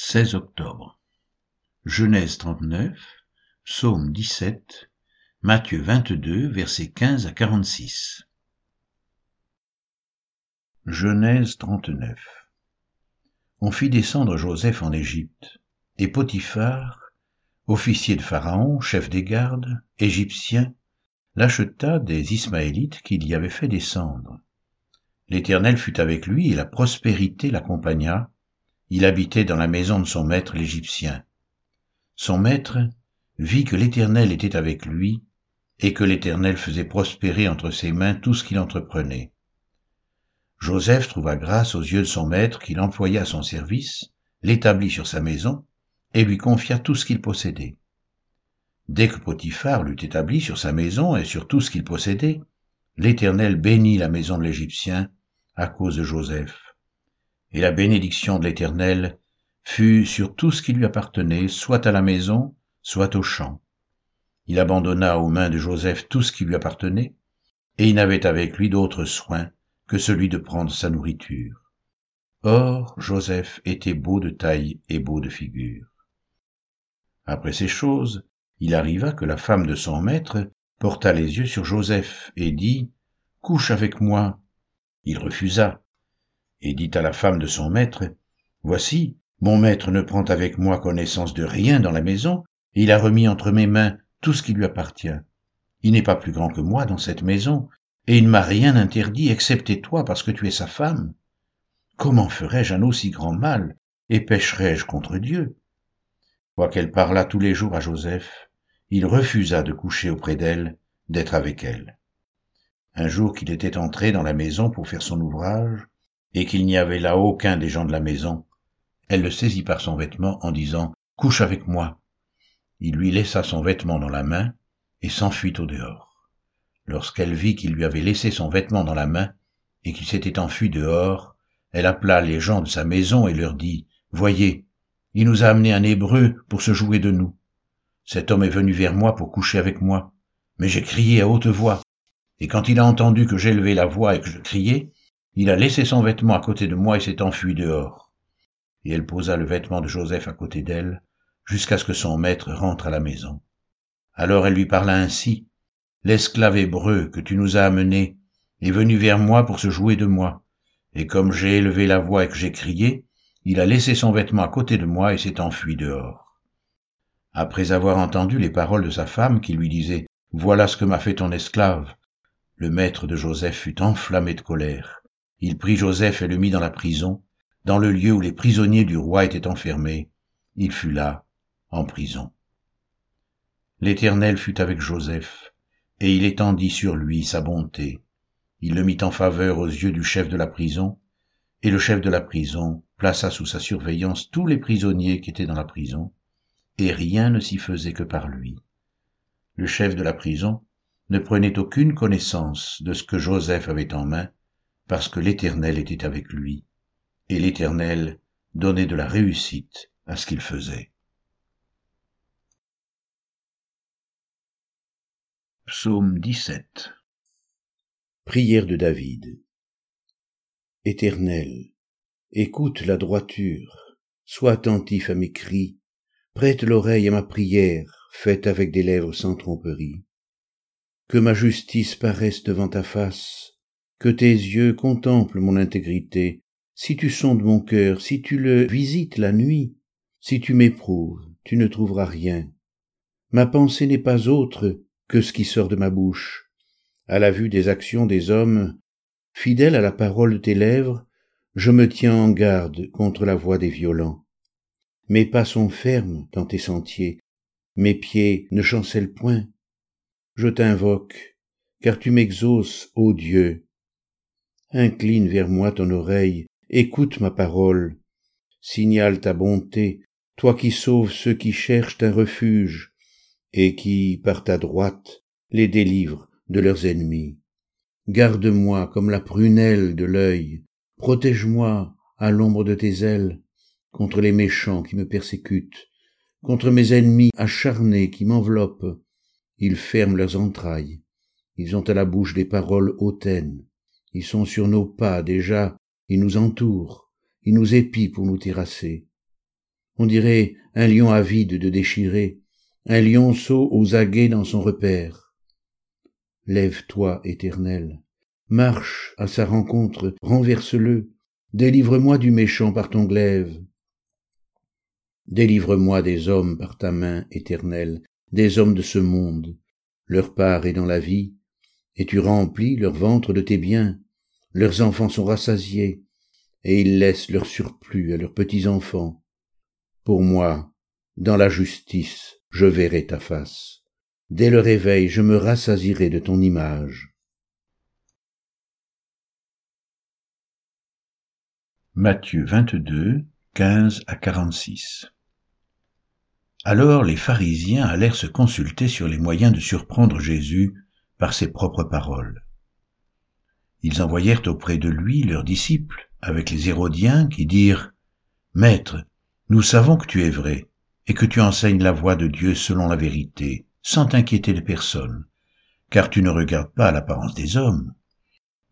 16 octobre. Genèse 39, Psaume 17, Matthieu 22, versets 15 à 46. Genèse 39. On fit descendre Joseph en Égypte, et Potiphar, officier de Pharaon, chef des gardes, égyptien, l'acheta des Ismaélites qu'il y avait fait descendre. L'Éternel fut avec lui et la prospérité l'accompagna. Il habitait dans la maison de son maître l'Égyptien. Son maître vit que l'Éternel était avec lui et que l'Éternel faisait prospérer entre ses mains tout ce qu'il entreprenait. Joseph trouva grâce aux yeux de son maître qu'il employa à son service, l'établit sur sa maison et lui confia tout ce qu'il possédait. Dès que Potiphar l'eut établi sur sa maison et sur tout ce qu'il possédait, l'Éternel bénit la maison de l'Égyptien à cause de Joseph. Et la bénédiction de l'Éternel fut sur tout ce qui lui appartenait, soit à la maison, soit au champ. Il abandonna aux mains de Joseph tout ce qui lui appartenait, et il n'avait avec lui d'autre soin que celui de prendre sa nourriture. Or, Joseph était beau de taille et beau de figure. Après ces choses, il arriva que la femme de son maître porta les yeux sur Joseph et dit, Couche avec moi. Il refusa, et dit à la femme de son maître, Voici, mon maître ne prend avec moi connaissance de rien dans la maison, et il a remis entre mes mains tout ce qui lui appartient. Il n'est pas plus grand que moi dans cette maison, et il ne m'a rien interdit excepté toi parce que tu es sa femme. Comment ferais-je un aussi grand mal, et pécherais-je contre Dieu? Quoiqu'elle parlât tous les jours à Joseph, il refusa de coucher auprès d'elle, d'être avec elle un jour qu'il était entré dans la maison pour faire son ouvrage, et qu'il n'y avait là aucun des gens de la maison, elle le saisit par son vêtement en disant Couche avec moi. Il lui laissa son vêtement dans la main et s'enfuit au dehors. Lorsqu'elle vit qu'il lui avait laissé son vêtement dans la main et qu'il s'était enfui dehors, elle appela les gens de sa maison et leur dit Voyez, il nous a amené un Hébreu pour se jouer de nous. Cet homme est venu vers moi pour coucher avec moi, mais j'ai crié à haute voix et quand il a entendu que j'élevais la voix et que je criais, il a laissé son vêtement à côté de moi et s'est enfui dehors. Et elle posa le vêtement de Joseph à côté d'elle, jusqu'à ce que son maître rentre à la maison. Alors elle lui parla ainsi, L'esclave hébreu que tu nous as amené est venu vers moi pour se jouer de moi, et comme j'ai élevé la voix et que j'ai crié, il a laissé son vêtement à côté de moi et s'est enfui dehors. Après avoir entendu les paroles de sa femme qui lui disait, Voilà ce que m'a fait ton esclave, le maître de Joseph fut enflammé de colère. Il prit Joseph et le mit dans la prison, dans le lieu où les prisonniers du roi étaient enfermés. Il fut là, en prison. L'Éternel fut avec Joseph, et il étendit sur lui sa bonté. Il le mit en faveur aux yeux du chef de la prison, et le chef de la prison plaça sous sa surveillance tous les prisonniers qui étaient dans la prison, et rien ne s'y faisait que par lui. Le chef de la prison ne prenait aucune connaissance de ce que Joseph avait en main, parce que l'Éternel était avec lui, et l'Éternel donnait de la réussite à ce qu'il faisait. Psaume 17 Prière de David. Éternel, écoute la droiture, sois attentif à mes cris, prête l'oreille à ma prière, faite avec des lèvres sans tromperie. Que ma justice paraisse devant ta face, que tes yeux contemplent mon intégrité, si tu sondes mon cœur, si tu le visites la nuit, si tu m'éprouves, tu ne trouveras rien. Ma pensée n'est pas autre que ce qui sort de ma bouche. À la vue des actions des hommes, fidèle à la parole de tes lèvres, je me tiens en garde contre la voix des violents. Mes pas sont fermes dans tes sentiers, mes pieds ne chancellent point je t'invoque, car tu m'exauces, ô Dieu. Incline vers moi ton oreille, écoute ma parole, signale ta bonté, toi qui sauves ceux qui cherchent un refuge, et qui, par ta droite, les délivres de leurs ennemis. Garde-moi comme la prunelle de l'œil, protège-moi à l'ombre de tes ailes, contre les méchants qui me persécutent, contre mes ennemis acharnés qui m'enveloppent, ils ferment leurs entrailles, ils ont à la bouche des paroles hautaines, ils sont sur nos pas déjà, ils nous entourent, ils nous épient pour nous terrasser. On dirait un lion avide de déchirer, un lionceau aux aguets dans son repère. Lève-toi, éternel, marche à sa rencontre, renverse-le, délivre-moi du méchant par ton glaive. Délivre-moi des hommes par ta main éternelle, des hommes de ce monde. Leur part est dans la vie, et tu remplis leur ventre de tes biens. Leurs enfants sont rassasiés, et ils laissent leur surplus à leurs petits-enfants. Pour moi, dans la justice, je verrai ta face. Dès le réveil, je me rassasierai de ton image. Matthieu 22, 15 à 46 Alors les pharisiens allèrent se consulter sur les moyens de surprendre Jésus par ses propres paroles. Ils envoyèrent auprès de lui leurs disciples avec les Hérodiens qui dirent Maître, nous savons que tu es vrai et que tu enseignes la voie de Dieu selon la vérité, sans t'inquiéter de personne, car tu ne regardes pas l'apparence des hommes.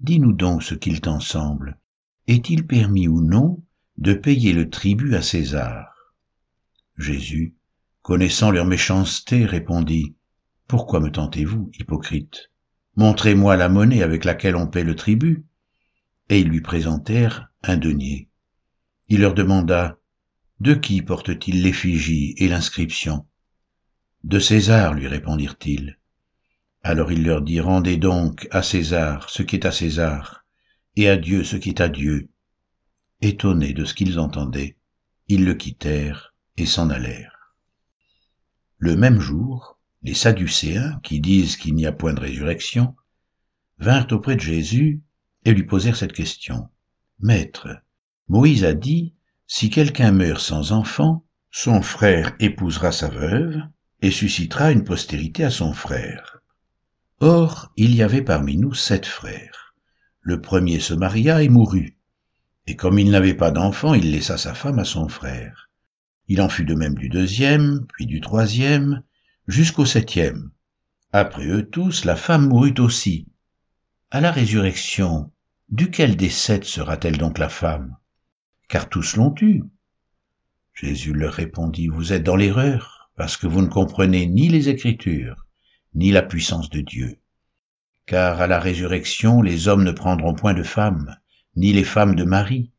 Dis-nous donc ce qu'il t'en semble. Est-il permis ou non de payer le tribut à César? Jésus, connaissant leur méchanceté, répondit, Pourquoi me tentez-vous, hypocrite? Montrez-moi la monnaie avec laquelle on paie le tribut. Et ils lui présentèrent un denier. Il leur demanda, de qui porte-t-il l'effigie et l'inscription? De César, lui répondirent-ils. Alors il leur dit, Rendez donc à César ce qui est à César, et à Dieu ce qui est à Dieu. Étonnés de ce qu'ils entendaient, ils le quittèrent et s'en allèrent. Le même jour, les Sadducéens, qui disent qu'il n'y a point de résurrection, vinrent auprès de Jésus et lui posèrent cette question. Maître, Moïse a dit si quelqu'un meurt sans enfant, son frère épousera sa veuve et suscitera une postérité à son frère. Or, il y avait parmi nous sept frères. Le premier se maria et mourut. Et comme il n'avait pas d'enfant, il laissa sa femme à son frère. Il en fut de même du deuxième, puis du troisième, jusqu'au septième. Après eux tous, la femme mourut aussi. À la résurrection, duquel des sept sera-t-elle donc la femme? Car tous l'ont eu. Jésus leur répondit, Vous êtes dans l'erreur, parce que vous ne comprenez ni les Écritures, ni la puissance de Dieu. Car à la résurrection, les hommes ne prendront point de femmes, ni les femmes de Marie,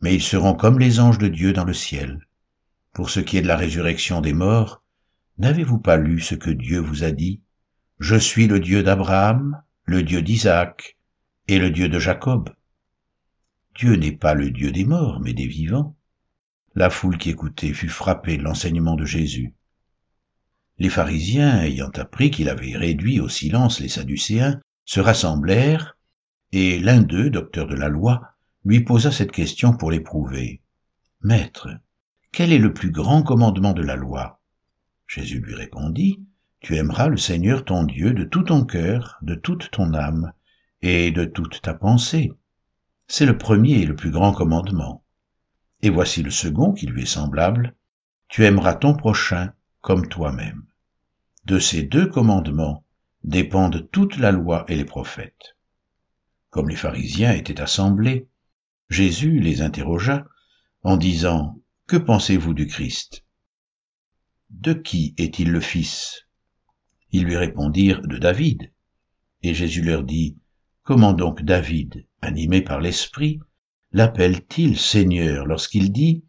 mais ils seront comme les anges de Dieu dans le ciel. Pour ce qui est de la résurrection des morts, n'avez-vous pas lu ce que Dieu vous a dit? Je suis le Dieu d'Abraham, le Dieu d'Isaac et le Dieu de Jacob. Dieu n'est pas le Dieu des morts, mais des vivants. La foule qui écoutait fut frappée de l'enseignement de Jésus. Les pharisiens, ayant appris qu'il avait réduit au silence les Sadducéens, se rassemblèrent, et l'un d'eux, docteur de la loi, lui posa cette question pour l'éprouver. Maître, quel est le plus grand commandement de la loi? Jésus lui répondit, Tu aimeras le Seigneur ton Dieu de tout ton cœur, de toute ton âme, et de toute ta pensée. C'est le premier et le plus grand commandement. Et voici le second qui lui est semblable. Tu aimeras ton prochain comme toi-même. De ces deux commandements dépendent toute la loi et les prophètes. Comme les pharisiens étaient assemblés, Jésus les interrogea en disant, Que pensez-vous du Christ? De qui est-il le Fils? Ils lui répondirent, De David. Et Jésus leur dit, Comment donc David, animé par l'Esprit, l'appelle-t-il Seigneur lorsqu'il dit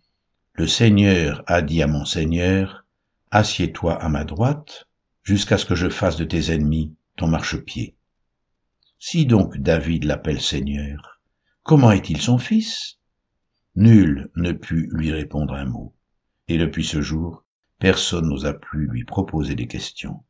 Le Seigneur a dit à mon Seigneur, Assieds-toi à ma droite, jusqu'à ce que je fasse de tes ennemis ton marchepied. Si donc David l'appelle Seigneur, comment est-il son fils? Nul ne put lui répondre un mot, et depuis ce jour, personne n'osa plus lui proposer des questions.